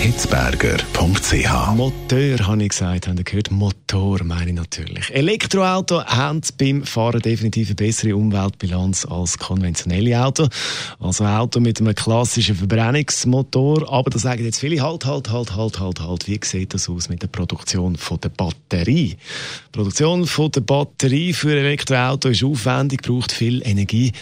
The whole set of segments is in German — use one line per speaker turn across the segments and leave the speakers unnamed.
Hitzberger.ch
Motor, habe ich gesagt. Habt ihr gehört? Motor meine ich natürlich. Elektroauto haben beim Fahren definitiv eine bessere Umweltbilanz als konventionelle Autos. Also Auto mit einem klassischen Verbrennungsmotor. Aber da sagen jetzt viele, halt, halt, halt, halt, halt, halt. Wie sieht das aus mit der Produktion von der Batterie? Die Produktion von der Batterie für Elektroauto ist aufwendig, braucht viel Energie.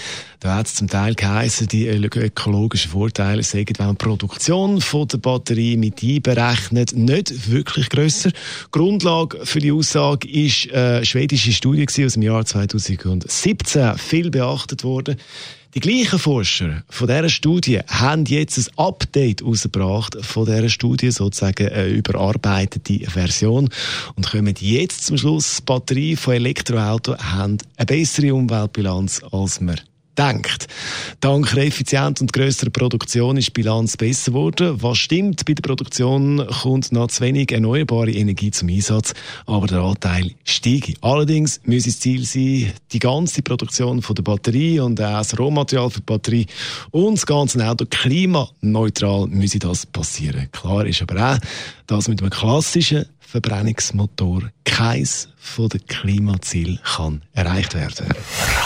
Da hat es zum Teil geheißen, die ökologischen Vorteile sagen, wenn man die Produktion von der Batterie mit einberechnet, nicht wirklich grösser. Grundlage für die Aussage ist eine schwedische Studie aus dem Jahr 2017, viel beachtet worden. Die gleichen Forscher von dieser Studie haben jetzt ein Update herausgebracht von dieser Studie, sozusagen eine überarbeitete Version und kommen jetzt zum Schluss, Batterie von Elektroautos haben eine bessere Umweltbilanz als wir denkt. Dank der effizienten und grösserer Produktion ist die Bilanz besser geworden. Was stimmt? Bei der Produktion kommt noch zu wenig erneuerbare Energie zum Einsatz, aber der Anteil steigt. Allerdings muss das Ziel sein, die ganze Produktion von der Batterie und auch das Rohmaterial für die Batterie und das ganze Auto klimaneutral müsse das passieren. Klar ist aber auch, dass mit einem klassischen Verbrennungsmotor keins von den Klimazielen kann erreicht werden.
Radio